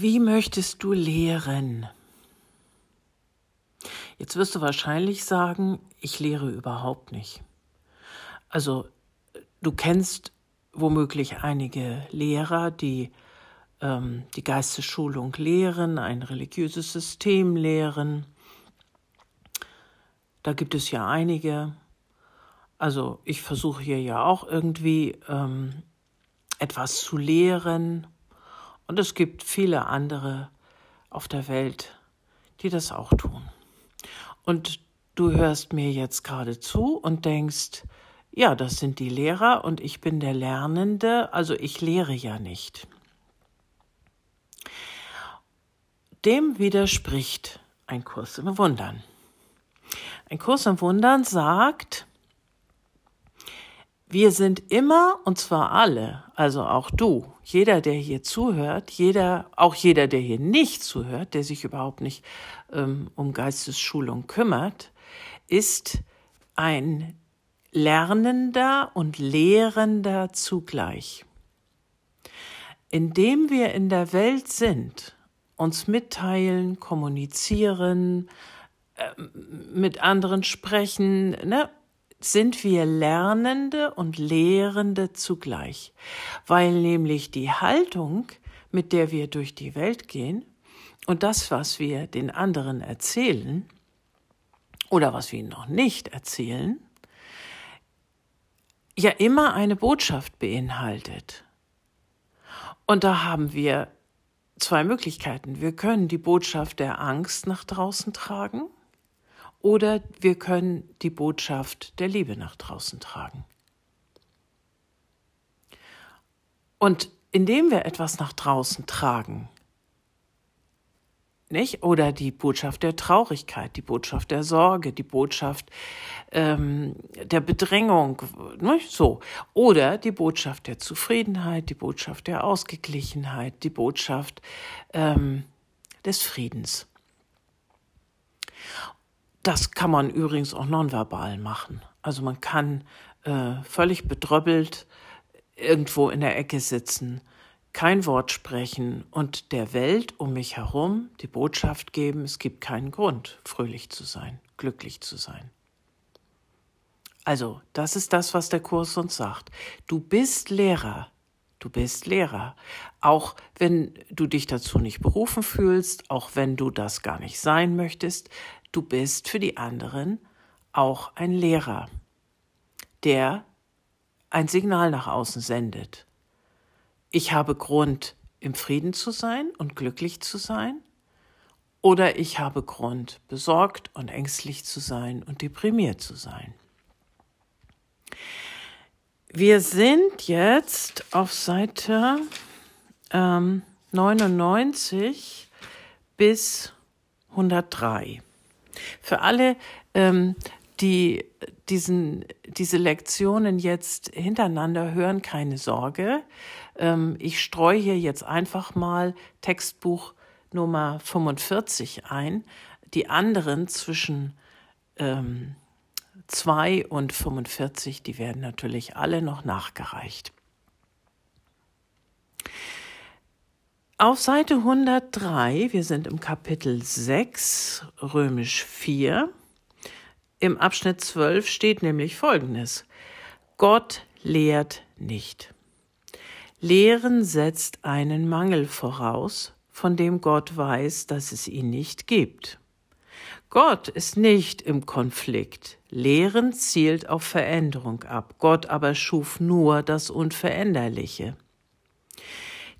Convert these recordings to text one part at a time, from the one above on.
Wie möchtest du lehren? Jetzt wirst du wahrscheinlich sagen, ich lehre überhaupt nicht. Also du kennst womöglich einige Lehrer, die ähm, die Geistesschulung lehren, ein religiöses System lehren. Da gibt es ja einige. Also ich versuche hier ja auch irgendwie ähm, etwas zu lehren. Und es gibt viele andere auf der Welt, die das auch tun. Und du hörst mir jetzt gerade zu und denkst, ja, das sind die Lehrer und ich bin der Lernende, also ich lehre ja nicht. Dem widerspricht ein Kurs im Wundern. Ein Kurs im Wundern sagt, wir sind immer, und zwar alle, also auch du, jeder, der hier zuhört, jeder, auch jeder, der hier nicht zuhört, der sich überhaupt nicht ähm, um Geistesschulung kümmert, ist ein Lernender und Lehrender zugleich. Indem wir in der Welt sind, uns mitteilen, kommunizieren, äh, mit anderen sprechen, ne, sind wir Lernende und Lehrende zugleich, weil nämlich die Haltung, mit der wir durch die Welt gehen und das, was wir den anderen erzählen oder was wir ihnen noch nicht erzählen, ja immer eine Botschaft beinhaltet. Und da haben wir zwei Möglichkeiten. Wir können die Botschaft der Angst nach draußen tragen oder wir können die Botschaft der Liebe nach draußen tragen. Und indem wir etwas nach draußen tragen, nicht? Oder die Botschaft der Traurigkeit, die Botschaft der Sorge, die Botschaft ähm, der Bedrängung, nicht? so. Oder die Botschaft der Zufriedenheit, die Botschaft der Ausgeglichenheit, die Botschaft ähm, des Friedens. Das kann man übrigens auch nonverbal machen. Also man kann äh, völlig bedröppelt irgendwo in der Ecke sitzen, kein Wort sprechen und der Welt um mich herum die Botschaft geben, es gibt keinen Grund, fröhlich zu sein, glücklich zu sein. Also, das ist das, was der Kurs uns sagt. Du bist Lehrer. Du bist Lehrer. Auch wenn du dich dazu nicht berufen fühlst, auch wenn du das gar nicht sein möchtest, du bist für die anderen auch ein Lehrer, der ein Signal nach außen sendet. Ich habe Grund, im Frieden zu sein und glücklich zu sein, oder ich habe Grund, besorgt und ängstlich zu sein und deprimiert zu sein. Wir sind jetzt auf Seite ähm, 99 bis 103. Für alle, ähm, die diesen, diese Lektionen jetzt hintereinander hören, keine Sorge. Ähm, ich streue hier jetzt einfach mal Textbuch Nummer 45 ein. Die anderen zwischen ähm, 2 und 45, die werden natürlich alle noch nachgereicht. Auf Seite 103, wir sind im Kapitel 6, römisch 4, im Abschnitt 12 steht nämlich Folgendes. Gott lehrt nicht. Lehren setzt einen Mangel voraus, von dem Gott weiß, dass es ihn nicht gibt. Gott ist nicht im Konflikt. Lehren zielt auf Veränderung ab. Gott aber schuf nur das Unveränderliche.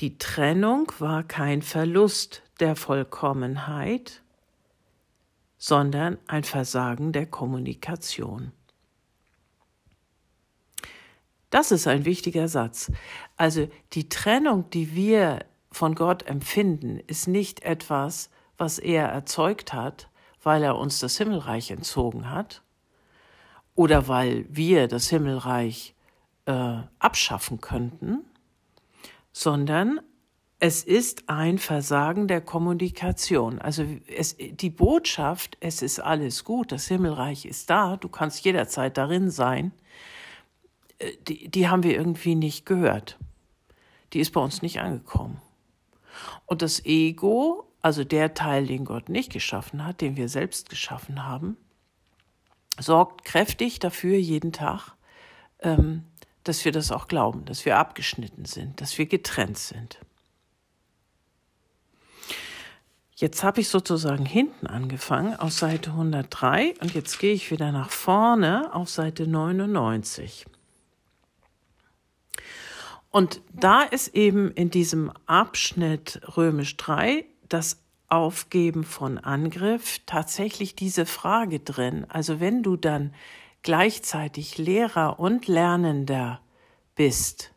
Die Trennung war kein Verlust der Vollkommenheit, sondern ein Versagen der Kommunikation. Das ist ein wichtiger Satz. Also die Trennung, die wir von Gott empfinden, ist nicht etwas, was er erzeugt hat, weil er uns das Himmelreich entzogen hat oder weil wir das Himmelreich äh, abschaffen könnten, sondern es ist ein Versagen der Kommunikation. Also es, die Botschaft, es ist alles gut, das Himmelreich ist da, du kannst jederzeit darin sein, äh, die, die haben wir irgendwie nicht gehört. Die ist bei uns nicht angekommen. Und das Ego, also der Teil, den Gott nicht geschaffen hat, den wir selbst geschaffen haben, sorgt kräftig dafür jeden Tag, ähm, dass wir das auch glauben, dass wir abgeschnitten sind, dass wir getrennt sind. Jetzt habe ich sozusagen hinten angefangen auf Seite 103 und jetzt gehe ich wieder nach vorne auf Seite 99. Und da ist eben in diesem Abschnitt römisch 3 das Aufgeben von Angriff tatsächlich diese Frage drin. Also wenn du dann gleichzeitig Lehrer und Lernender bist,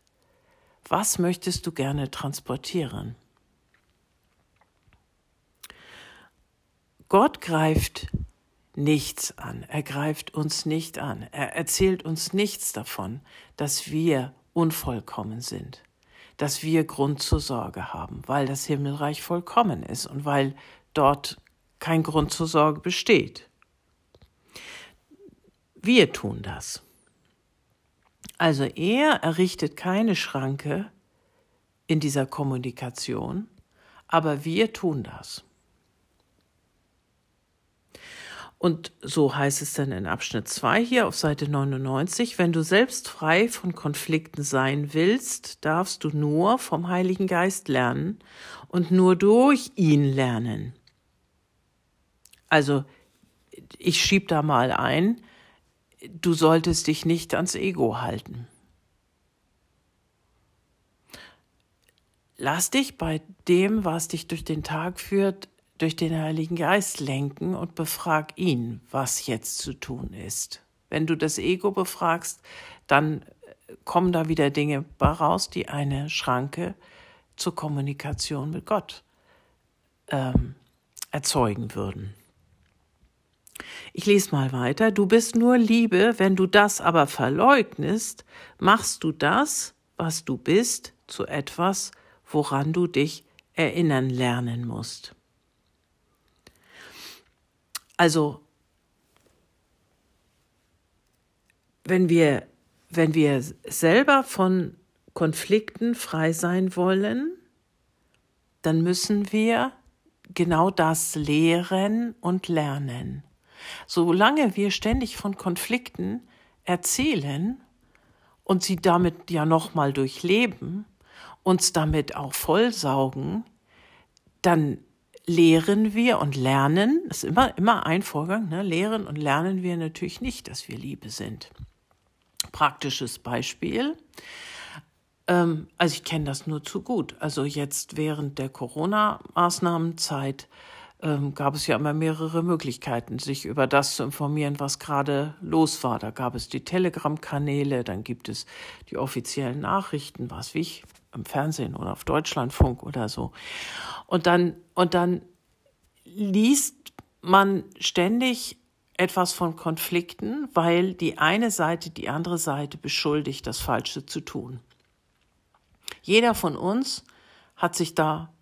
was möchtest du gerne transportieren? Gott greift nichts an, er greift uns nicht an, er erzählt uns nichts davon, dass wir unvollkommen sind dass wir Grund zur Sorge haben, weil das Himmelreich vollkommen ist und weil dort kein Grund zur Sorge besteht. Wir tun das. Also er errichtet keine Schranke in dieser Kommunikation, aber wir tun das. Und so heißt es dann in Abschnitt 2 hier auf Seite 99, wenn du selbst frei von Konflikten sein willst, darfst du nur vom Heiligen Geist lernen und nur durch ihn lernen. Also ich schieb da mal ein, du solltest dich nicht ans Ego halten. Lass dich bei dem, was dich durch den Tag führt, durch den Heiligen Geist lenken und befrag ihn, was jetzt zu tun ist. Wenn du das Ego befragst, dann kommen da wieder Dinge raus, die eine Schranke zur Kommunikation mit Gott ähm, erzeugen würden. Ich lese mal weiter. Du bist nur Liebe, wenn du das aber verleugnest, machst du das, was du bist, zu etwas, woran du dich erinnern lernen musst. Also, wenn wir, wenn wir selber von Konflikten frei sein wollen, dann müssen wir genau das lehren und lernen. Solange wir ständig von Konflikten erzählen und sie damit ja nochmal durchleben, uns damit auch vollsaugen, dann lehren wir und lernen, das ist immer, immer ein Vorgang, ne? lehren und lernen wir natürlich nicht, dass wir Liebe sind. Praktisches Beispiel. Ähm, also ich kenne das nur zu gut. Also jetzt während der Corona-Maßnahmenzeit ähm, gab es ja immer mehrere Möglichkeiten, sich über das zu informieren, was gerade los war. Da gab es die Telegram-Kanäle, dann gibt es die offiziellen Nachrichten, was wie ich im Fernsehen oder auf Deutschlandfunk oder so. Und dann, und dann liest man ständig etwas von Konflikten, weil die eine Seite die andere Seite beschuldigt, das Falsche zu tun. Jeder von uns hat sich da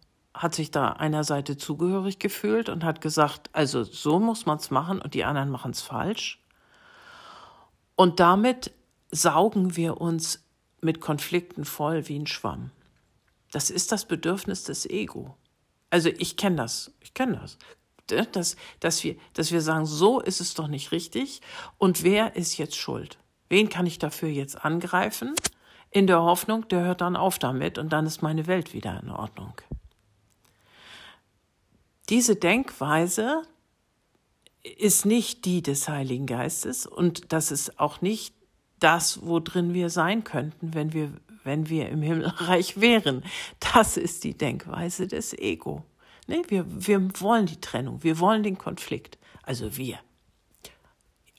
hat sich da einer Seite zugehörig gefühlt und hat gesagt, also so muss man es machen und die anderen machen es falsch. Und damit saugen wir uns mit Konflikten voll wie ein Schwamm. Das ist das Bedürfnis des Ego. Also ich kenne das, ich kenne das. Dass, dass, wir, dass wir sagen, so ist es doch nicht richtig und wer ist jetzt schuld? Wen kann ich dafür jetzt angreifen? In der Hoffnung, der hört dann auf damit und dann ist meine Welt wieder in Ordnung. Diese Denkweise ist nicht die des Heiligen Geistes und das ist auch nicht das, worin wir sein könnten, wenn wir, wenn wir im Himmelreich wären. Das ist die Denkweise des Ego. Nee, wir, wir wollen die Trennung, wir wollen den Konflikt. Also wir.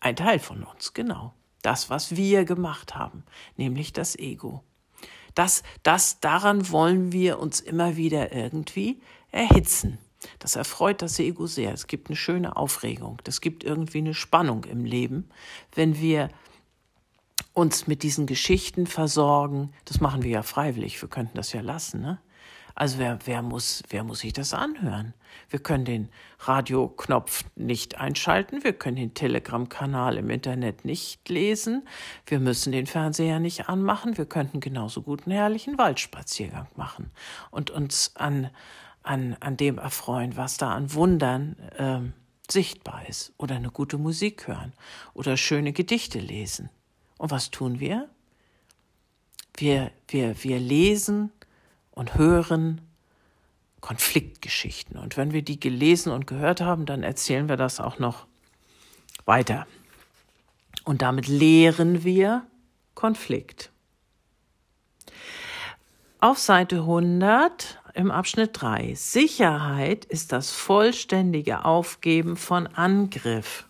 Ein Teil von uns, genau. Das, was wir gemacht haben, nämlich das Ego. Das, das, daran wollen wir uns immer wieder irgendwie erhitzen. Das erfreut das Ego sehr. Es gibt eine schöne Aufregung. Das gibt irgendwie eine Spannung im Leben, wenn wir uns mit diesen Geschichten versorgen. Das machen wir ja freiwillig, wir könnten das ja lassen, ne? Also wer, wer, muss, wer muss sich das anhören? Wir können den Radioknopf nicht einschalten, wir können den Telegram-Kanal im Internet nicht lesen, wir müssen den Fernseher nicht anmachen, wir könnten genauso gut einen herrlichen Waldspaziergang machen und uns an, an, an dem erfreuen, was da an Wundern äh, sichtbar ist. Oder eine gute Musik hören oder schöne Gedichte lesen. Und was tun wir? Wir, wir, wir lesen und hören Konfliktgeschichten. Und wenn wir die gelesen und gehört haben, dann erzählen wir das auch noch weiter. Und damit lehren wir Konflikt. Auf Seite 100 im Abschnitt 3. Sicherheit ist das vollständige Aufgeben von Angriff.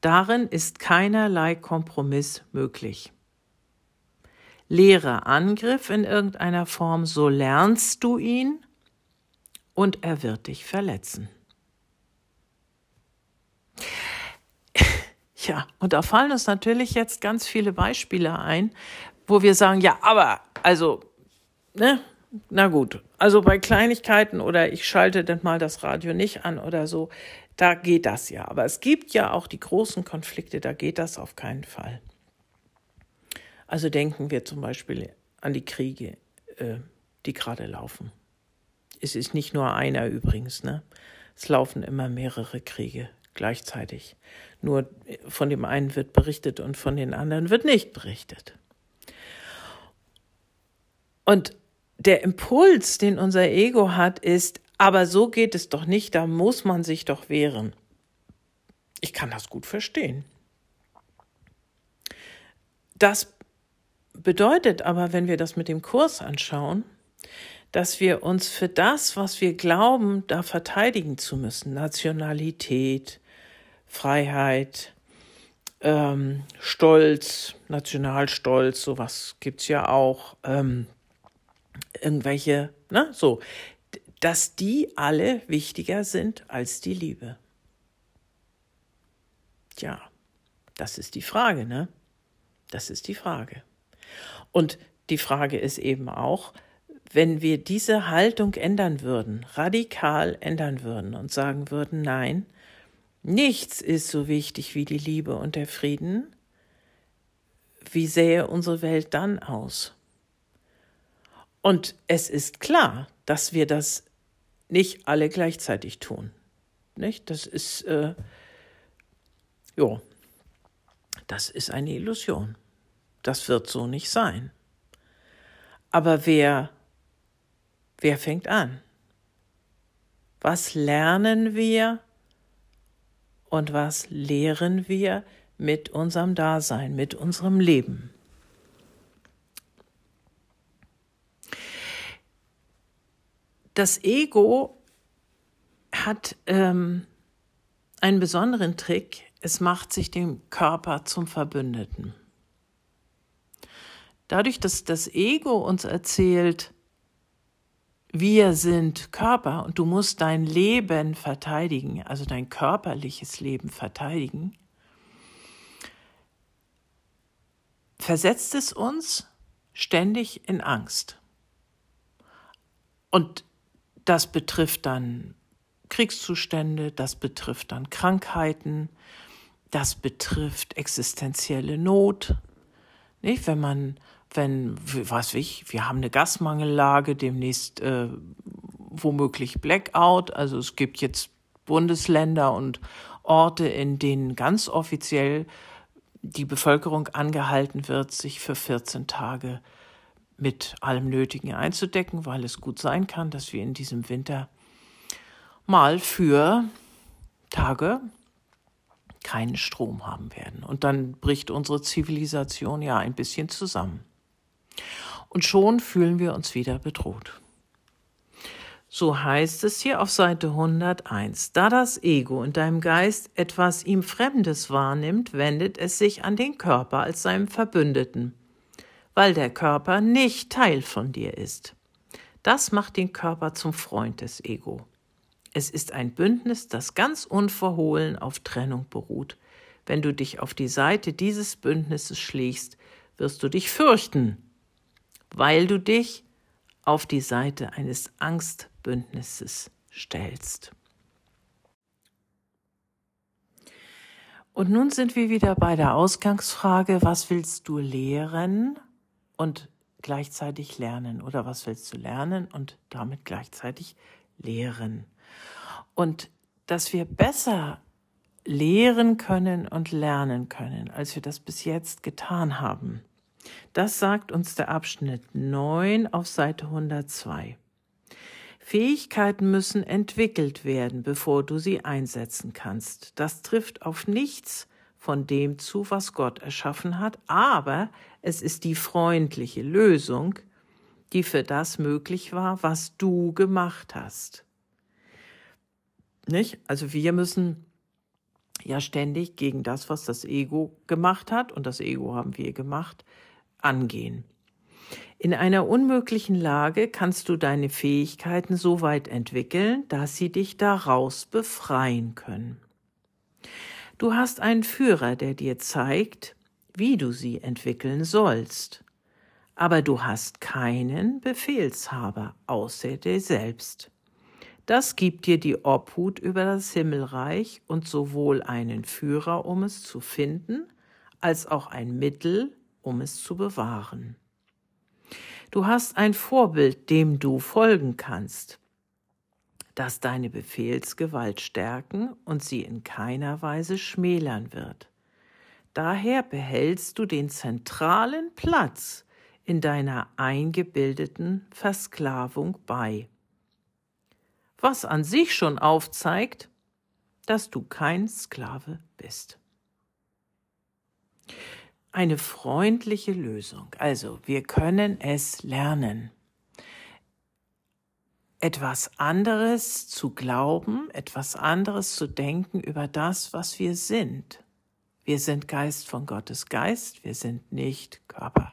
Darin ist keinerlei Kompromiss möglich. Lehre Angriff in irgendeiner Form, so lernst du ihn und er wird dich verletzen. Ja, und da fallen uns natürlich jetzt ganz viele Beispiele ein, wo wir sagen, ja, aber, also, ne, na gut, also bei Kleinigkeiten oder ich schalte dann mal das Radio nicht an oder so, da geht das ja. Aber es gibt ja auch die großen Konflikte, da geht das auf keinen Fall. Also denken wir zum Beispiel an die Kriege, äh, die gerade laufen. Es ist nicht nur einer übrigens, ne? Es laufen immer mehrere Kriege gleichzeitig. Nur von dem einen wird berichtet und von den anderen wird nicht berichtet. Und der Impuls, den unser Ego hat, ist, aber so geht es doch nicht, da muss man sich doch wehren. Ich kann das gut verstehen. Das bedeutet aber, wenn wir das mit dem Kurs anschauen, dass wir uns für das, was wir glauben, da verteidigen zu müssen, Nationalität, Freiheit, ähm, Stolz, Nationalstolz, sowas gibt's ja auch, ähm, irgendwelche, ne, so, dass die alle wichtiger sind als die Liebe. Tja, das ist die Frage, ne? Das ist die Frage. Und die Frage ist eben auch, wenn wir diese Haltung ändern würden, radikal ändern würden und sagen würden, nein, nichts ist so wichtig wie die Liebe und der Frieden, wie sähe unsere Welt dann aus? Und es ist klar, dass wir das nicht alle gleichzeitig tun. Nicht? Das ist, äh, ja, das ist eine Illusion. Das wird so nicht sein. Aber wer, wer fängt an? Was lernen wir und was lehren wir mit unserem Dasein, mit unserem Leben? Das Ego hat ähm, einen besonderen Trick. Es macht sich dem Körper zum Verbündeten. Dadurch, dass das Ego uns erzählt, wir sind Körper und du musst dein Leben verteidigen, also dein körperliches Leben verteidigen, versetzt es uns ständig in Angst. Und das betrifft dann Kriegszustände, das betrifft dann Krankheiten, das betrifft existenzielle Not. Nicht? Wenn man wenn, was ich, wir haben eine Gasmangellage, demnächst äh, womöglich Blackout. Also es gibt jetzt Bundesländer und Orte, in denen ganz offiziell die Bevölkerung angehalten wird, sich für 14 Tage mit allem Nötigen einzudecken, weil es gut sein kann, dass wir in diesem Winter mal für Tage keinen Strom haben werden. Und dann bricht unsere Zivilisation ja ein bisschen zusammen. Und schon fühlen wir uns wieder bedroht. So heißt es hier auf Seite 101. Da das Ego in deinem Geist etwas ihm Fremdes wahrnimmt, wendet es sich an den Körper als seinem Verbündeten, weil der Körper nicht Teil von dir ist. Das macht den Körper zum Freund des Ego. Es ist ein Bündnis, das ganz unverhohlen auf Trennung beruht. Wenn du dich auf die Seite dieses Bündnisses schlägst, wirst du dich fürchten, weil du dich auf die Seite eines Angstbündnisses stellst. Und nun sind wir wieder bei der Ausgangsfrage, was willst du lehren und gleichzeitig lernen oder was willst du lernen und damit gleichzeitig lehren. Und dass wir besser lehren können und lernen können, als wir das bis jetzt getan haben. Das sagt uns der Abschnitt 9 auf Seite 102. Fähigkeiten müssen entwickelt werden, bevor du sie einsetzen kannst. Das trifft auf nichts von dem zu, was Gott erschaffen hat, aber es ist die freundliche Lösung, die für das möglich war, was du gemacht hast. Nicht? Also wir müssen ja ständig gegen das, was das Ego gemacht hat, und das Ego haben wir gemacht, angehen. In einer unmöglichen Lage kannst du deine Fähigkeiten so weit entwickeln, dass sie dich daraus befreien können. Du hast einen Führer, der dir zeigt, wie du sie entwickeln sollst, aber du hast keinen Befehlshaber außer dir selbst. Das gibt dir die Obhut über das Himmelreich und sowohl einen Führer, um es zu finden, als auch ein Mittel, um es zu bewahren. Du hast ein Vorbild, dem du folgen kannst, das deine Befehlsgewalt stärken und sie in keiner Weise schmälern wird. Daher behältst du den zentralen Platz in deiner eingebildeten Versklavung bei was an sich schon aufzeigt, dass du kein Sklave bist. Eine freundliche Lösung. Also, wir können es lernen. Etwas anderes zu glauben, etwas anderes zu denken über das, was wir sind. Wir sind Geist von Gottes Geist, wir sind nicht Körper.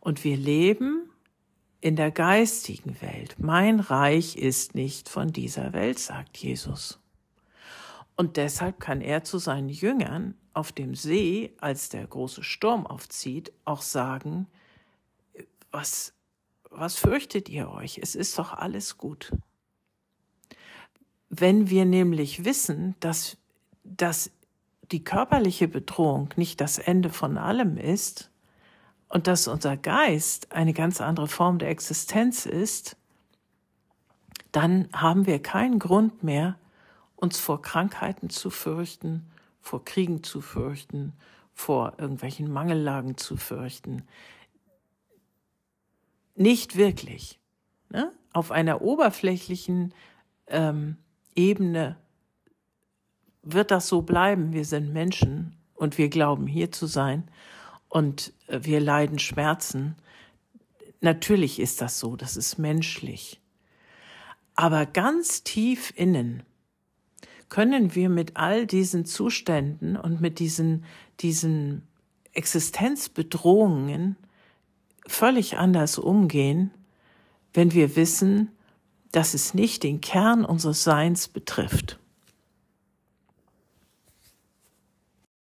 Und wir leben in der geistigen Welt. Mein Reich ist nicht von dieser Welt, sagt Jesus. Und deshalb kann er zu seinen Jüngern auf dem See, als der große Sturm aufzieht, auch sagen, was, was fürchtet ihr euch? Es ist doch alles gut. Wenn wir nämlich wissen, dass, dass die körperliche Bedrohung nicht das Ende von allem ist, und dass unser Geist eine ganz andere Form der Existenz ist, dann haben wir keinen Grund mehr, uns vor Krankheiten zu fürchten, vor Kriegen zu fürchten, vor irgendwelchen Mangellagen zu fürchten. Nicht wirklich. Ne? Auf einer oberflächlichen ähm, Ebene wird das so bleiben. Wir sind Menschen und wir glauben hier zu sein und äh, wir leiden Schmerzen. Natürlich ist das so, das ist menschlich. Aber ganz tief innen können wir mit all diesen Zuständen und mit diesen, diesen Existenzbedrohungen völlig anders umgehen, wenn wir wissen, dass es nicht den Kern unseres Seins betrifft.